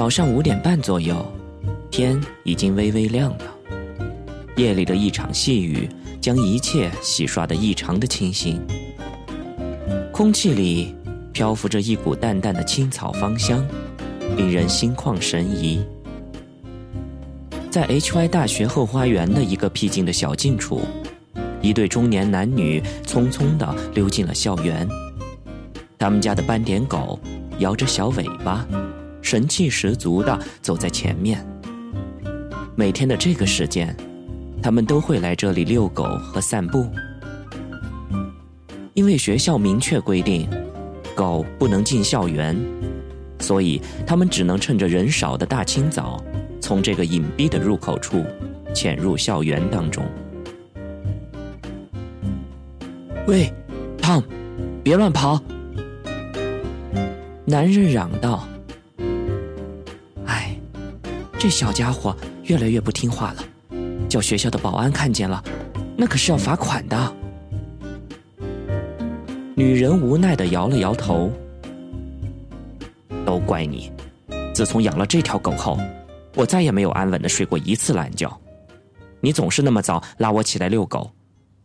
早上五点半左右，天已经微微亮了。夜里的一场细雨将一切洗刷得异常的清新。空气里漂浮着一股淡淡的青草芳香，令人心旷神怡。在 HY 大学后花园的一个僻静的小径处，一对中年男女匆匆地溜进了校园。他们家的斑点狗摇着小尾巴，神气十足的走在前面。每天的这个时间，他们都会来这里遛狗和散步。因为学校明确规定，狗不能进校园，所以他们只能趁着人少的大清早。从这个隐蔽的入口处潜入校园当中。喂，Tom，别乱跑！男人嚷道：“，这小家伙越来越不听话了，叫学校的保安看见了，那可是要罚款的。”女人无奈的摇了摇头：“都怪你，自从养了这条狗后。”我再也没有安稳的睡过一次懒觉，你总是那么早拉我起来遛狗，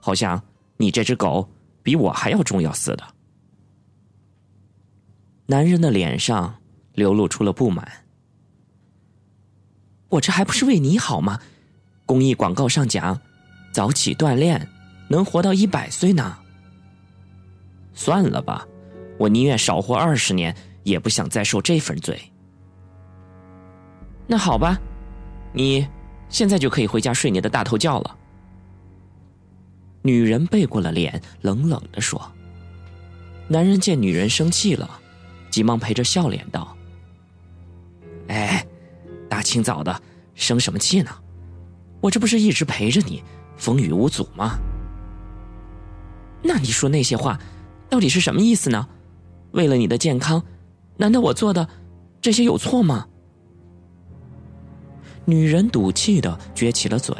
好像你这只狗比我还要重要似的。男人的脸上流露出了不满。我这还不是为你好吗？公益广告上讲，早起锻炼能活到一百岁呢。算了吧，我宁愿少活二十年，也不想再受这份罪。那好吧，你现在就可以回家睡你的大头觉了。女人背过了脸，冷冷的说。男人见女人生气了，急忙陪着笑脸道：“哎，大清早的，生什么气呢？我这不是一直陪着你，风雨无阻吗？那你说那些话，到底是什么意思呢？为了你的健康，难道我做的这些有错吗？”女人赌气的撅起了嘴，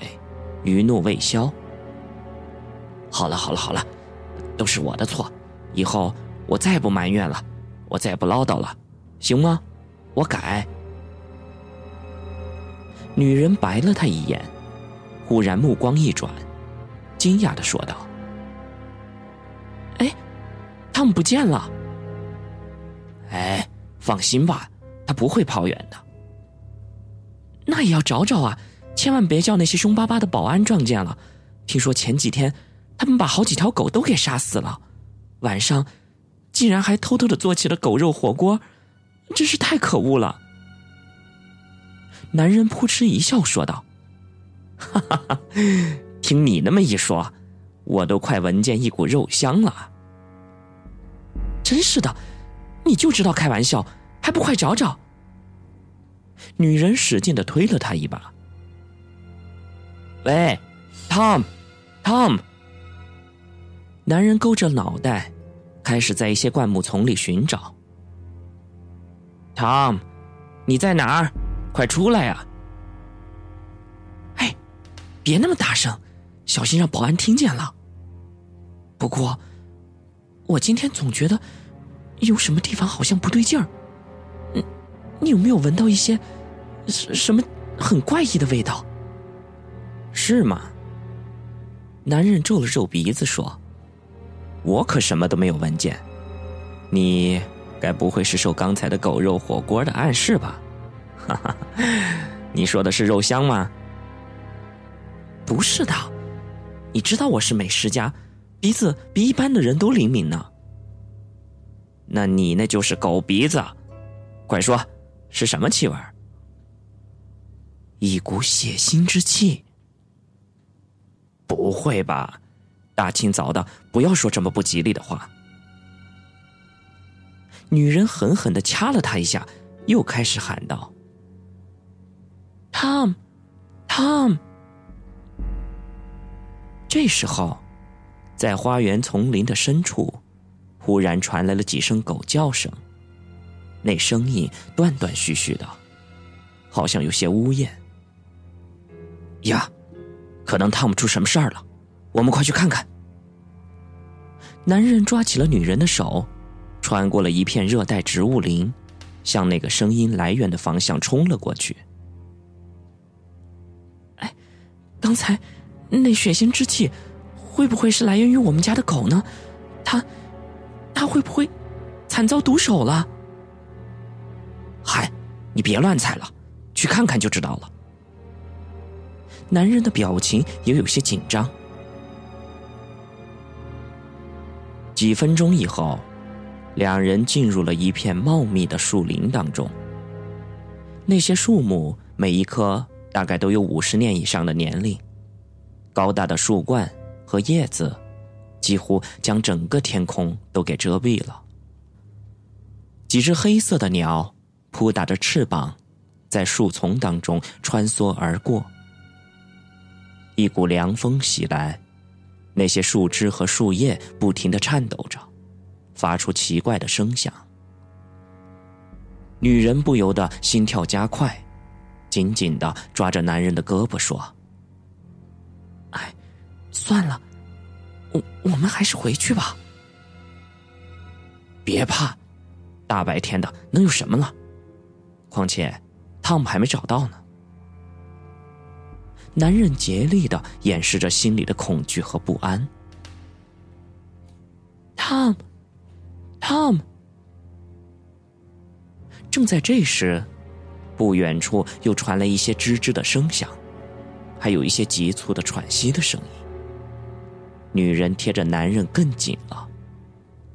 余怒未消。好了好了好了，都是我的错，以后我再不埋怨了，我再不唠叨了，行吗？我改。女人白了他一眼，忽然目光一转，惊讶的说道：“哎，他们不见了。哎，放心吧，他不会跑远的。”那也要找找啊！千万别叫那些凶巴巴的保安撞见了。听说前几天他们把好几条狗都给杀死了，晚上竟然还偷偷的做起了狗肉火锅，真是太可恶了。男人扑哧一笑说道：“哈哈哈，听你那么一说，我都快闻见一股肉香了。真是的，你就知道开玩笑，还不快找找！”女人使劲的推了他一把。喂，Tom，Tom。男人勾着脑袋，开始在一些灌木丛里寻找。Tom，你在哪儿？快出来呀！哎，别那么大声，小心让保安听见了。不过，我今天总觉得有什么地方好像不对劲儿。嗯，你有没有闻到一些？什什么很怪异的味道？是吗？男人皱了皱鼻子说：“我可什么都没有闻见，你该不会是受刚才的狗肉火锅的暗示吧？”哈哈，你说的是肉香吗？不是的，你知道我是美食家，鼻子比一般的人都灵敏呢。那你那就是狗鼻子，快说，是什么气味？一股血腥之气。不会吧，大清早的，不要说这么不吉利的话。女人狠狠的掐了他一下，又开始喊道：“Tom，Tom。”这时候，在花园丛林的深处，忽然传来了几声狗叫声，那声音断断续续的，好像有些呜咽。呀，可能汤姆出什么事儿了，我们快去看看。男人抓起了女人的手，穿过了一片热带植物林，向那个声音来源的方向冲了过去。刚才那血腥之气，会不会是来源于我们家的狗呢？它，它会不会惨遭毒手了？嗨，你别乱猜了，去看看就知道了。男人的表情也有些紧张。几分钟以后，两人进入了一片茂密的树林当中。那些树木每一棵大概都有五十年以上的年龄，高大的树冠和叶子几乎将整个天空都给遮蔽了。几只黑色的鸟扑打着翅膀，在树丛当中穿梭而过。一股凉风袭来。那些树枝和树叶不停的颤抖着，发出奇怪的声响。女人不由得心跳加快，紧紧的抓着男人的胳膊说：“哎，算了，我我们还是回去吧。别怕，大白天的能有什么了？况且，汤姆还没找到呢。”男人竭力的掩饰着心里的恐惧和不安。汤姆，汤姆。正在这时，不远处又传来一些吱吱的声响，还有一些急促的喘息的声音。女人贴着男人更紧了，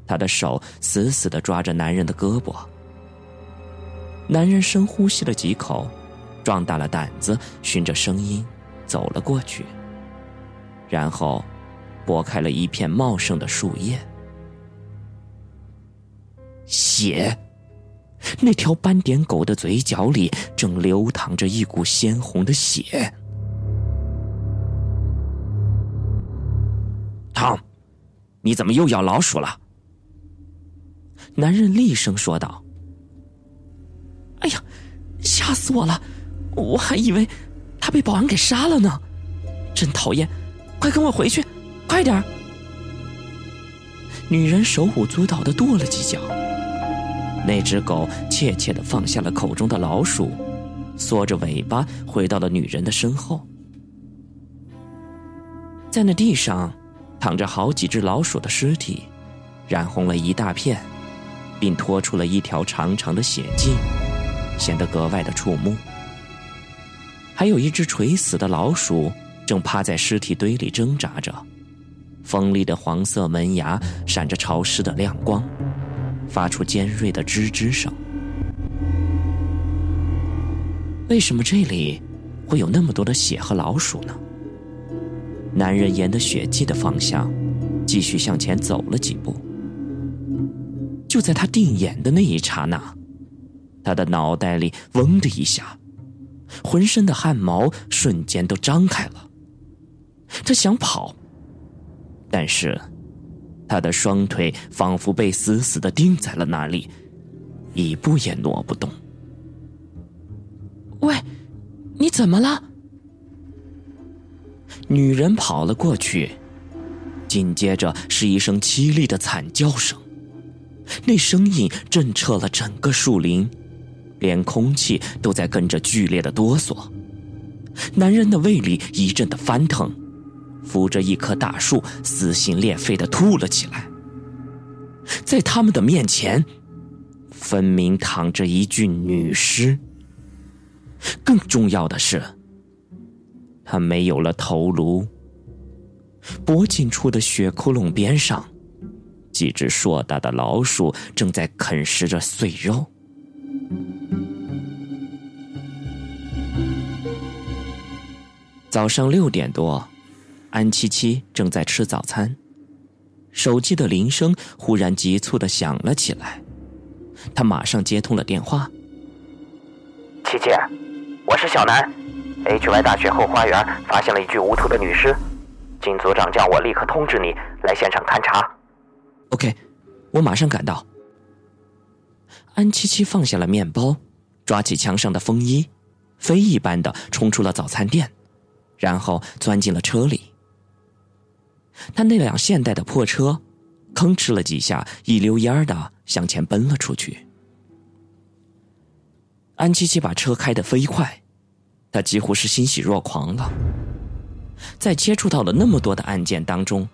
她的手死死的抓着男人的胳膊。男人深呼吸了几口，壮大了胆子，循着声音。走了过去，然后拨开了一片茂盛的树叶。血，那条斑点狗的嘴角里正流淌着一股鲜红的血。汤，你怎么又咬老鼠了？男人厉声说道：“哎呀，吓死我了！我还以为……”他被保安给杀了呢，真讨厌！快跟我回去，快点女人手舞足蹈的跺了几脚，那只狗怯怯的放下了口中的老鼠，缩着尾巴回到了女人的身后。在那地上，躺着好几只老鼠的尸体，染红了一大片，并拖出了一条长长的血迹，显得格外的触目。还有一只垂死的老鼠，正趴在尸体堆里挣扎着，锋利的黄色门牙闪着潮湿的亮光，发出尖锐的吱吱声。为什么这里会有那么多的血和老鼠呢？男人沿着血迹的方向继续向前走了几步，就在他定眼的那一刹那，他的脑袋里“嗡”的一下。浑身的汗毛瞬间都张开了，他想跑，但是他的双腿仿佛被死死的钉在了那里，一步也挪不动。喂，你怎么了？女人跑了过去，紧接着是一声凄厉的惨叫声，那声音震彻了整个树林。连空气都在跟着剧烈的哆嗦，男人的胃里一阵的翻腾，扶着一棵大树，撕心裂肺的吐了起来。在他们的面前，分明躺着一具女尸。更重要的是，他没有了头颅，脖颈处的血窟窿边上，几只硕大的老鼠正在啃食着碎肉。早上六点多，安七七正在吃早餐，手机的铃声忽然急促的响了起来，他马上接通了电话。七七，我是小南，HY 大学后花园发现了一具无头的女尸，金组长叫我立刻通知你来现场勘查。OK，我马上赶到。安七七放下了面包，抓起墙上的风衣，飞一般的冲出了早餐店。然后钻进了车里。他那辆现代的破车，吭哧了几下，一溜烟儿的向前奔了出去。安七七把车开得飞快，他几乎是欣喜若狂了。在接触到了那么多的案件当中，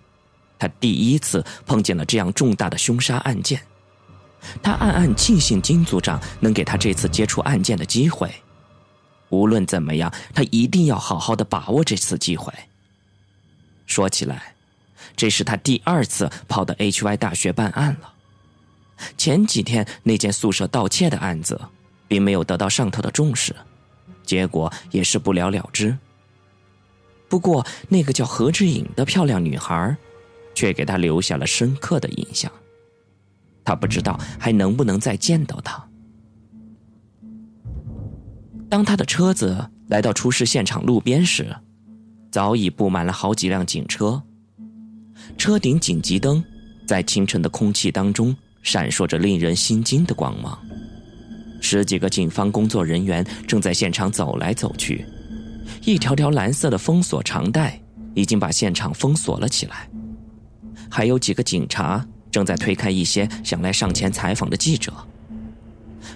他第一次碰见了这样重大的凶杀案件。他暗暗庆幸金组长能给他这次接触案件的机会。无论怎么样，他一定要好好的把握这次机会。说起来，这是他第二次跑到 HY 大学办案了。前几天那件宿舍盗窃的案子，并没有得到上头的重视，结果也是不了了之。不过，那个叫何志颖的漂亮女孩，却给他留下了深刻的印象。他不知道还能不能再见到她。当他的车子来到出事现场路边时，早已布满了好几辆警车，车顶紧急灯在清晨的空气当中闪烁着令人心惊的光芒。十几个警方工作人员正在现场走来走去，一条条蓝色的封锁长带已经把现场封锁了起来，还有几个警察正在推开一些想来上前采访的记者。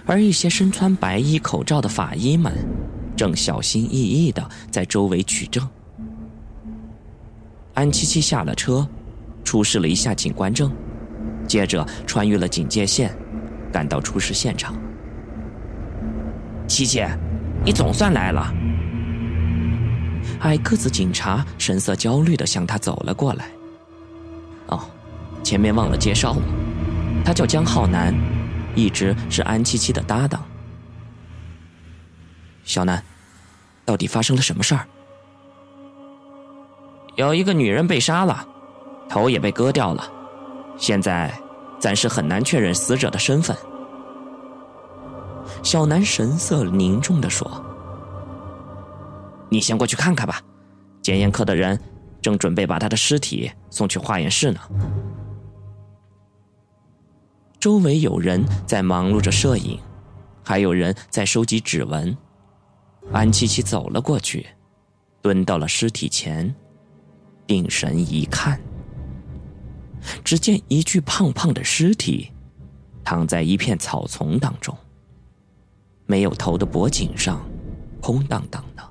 而一些身穿白衣口罩的法医们，正小心翼翼的在周围取证。安七七下了车，出示了一下警官证，接着穿越了警戒线，赶到出事现场。七七，你总算来了。矮个子警察神色焦虑的向他走了过来。哦，前面忘了介绍了，他叫江浩南。一直是安七七的搭档，小南，到底发生了什么事儿？有一个女人被杀了，头也被割掉了，现在暂时很难确认死者的身份。小南神色凝重的说：“你先过去看看吧，检验科的人正准备把他的尸体送去化验室呢。”周围有人在忙碌着摄影，还有人在收集指纹。安七七走了过去，蹲到了尸体前，定神一看，只见一具胖胖的尸体躺在一片草丛当中，没有头的脖颈上空荡荡的，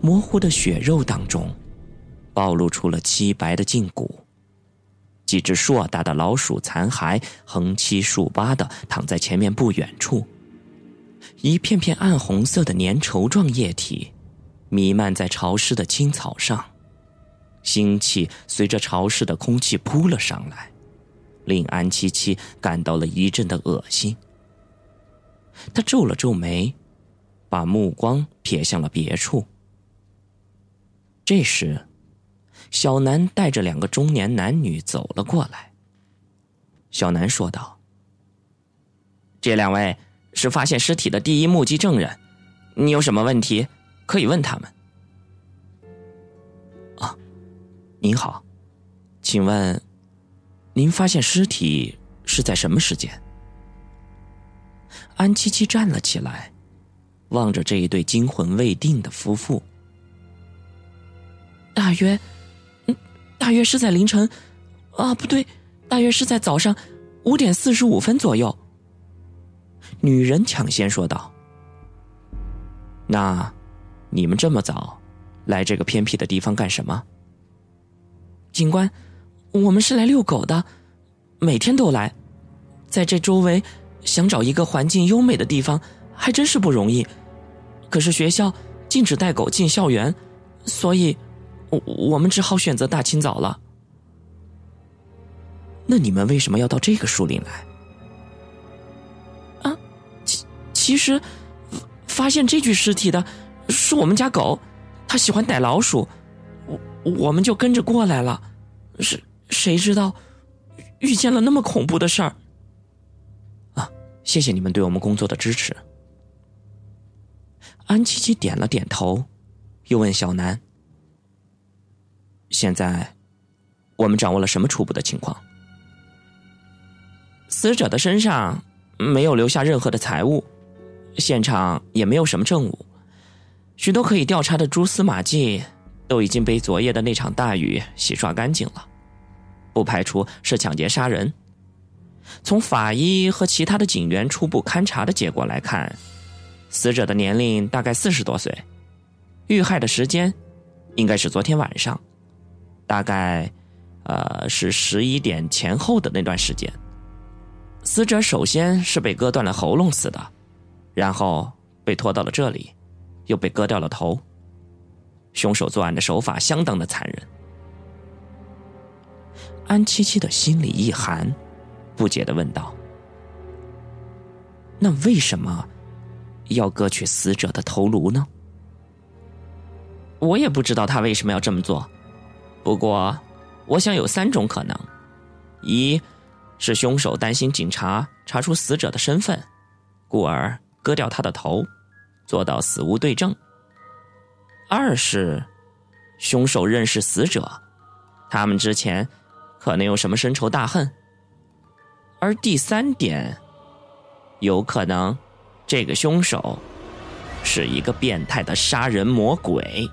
模糊的血肉当中暴露出了漆白的胫骨。几只硕大的老鼠残骸横七竖八的躺在前面不远处，一片片暗红色的粘稠状液体弥漫在潮湿的青草上，腥气随着潮湿的空气扑了上来，令安七七感到了一阵的恶心。他皱了皱眉，把目光瞥向了别处。这时。小南带着两个中年男女走了过来。小南说道：“这两位是发现尸体的第一目击证人，你有什么问题可以问他们。”您好，请问，您发现尸体是在什么时间？安七七站了起来，望着这一对惊魂未定的夫妇，大约。嗯大约是在凌晨，啊，不对，大约是在早上五点四十五分左右。女人抢先说道：“那，你们这么早来这个偏僻的地方干什么？”警官，我们是来遛狗的，每天都来，在这周围想找一个环境优美的地方还真是不容易。可是学校禁止带狗进校园，所以。我我们只好选择大清早了。那你们为什么要到这个树林来？啊，其其实发现这具尸体的是我们家狗，它喜欢逮老鼠，我们就跟着过来了。是谁知道遇见了那么恐怖的事儿？啊，谢谢你们对我们工作的支持。安琪琪点了点头，又问小南。现在，我们掌握了什么初步的情况？死者的身上没有留下任何的财物，现场也没有什么证物，许多可以调查的蛛丝马迹都已经被昨夜的那场大雨洗刷干净了，不排除是抢劫杀人。从法医和其他的警员初步勘查的结果来看，死者的年龄大概四十多岁，遇害的时间应该是昨天晚上，大概呃是十一点前后的那段时间。死者首先是被割断了喉咙死的，然后被拖到了这里，又被割掉了头。凶手作案的手法相当的残忍。安七七的心里一寒，不解的问道：“那为什么要割去死者的头颅呢？”我也不知道他为什么要这么做，不过我想有三种可能：一。是凶手担心警察查出死者的身份，故而割掉他的头，做到死无对证。二是凶手认识死者，他们之前可能有什么深仇大恨。而第三点，有可能这个凶手是一个变态的杀人魔鬼。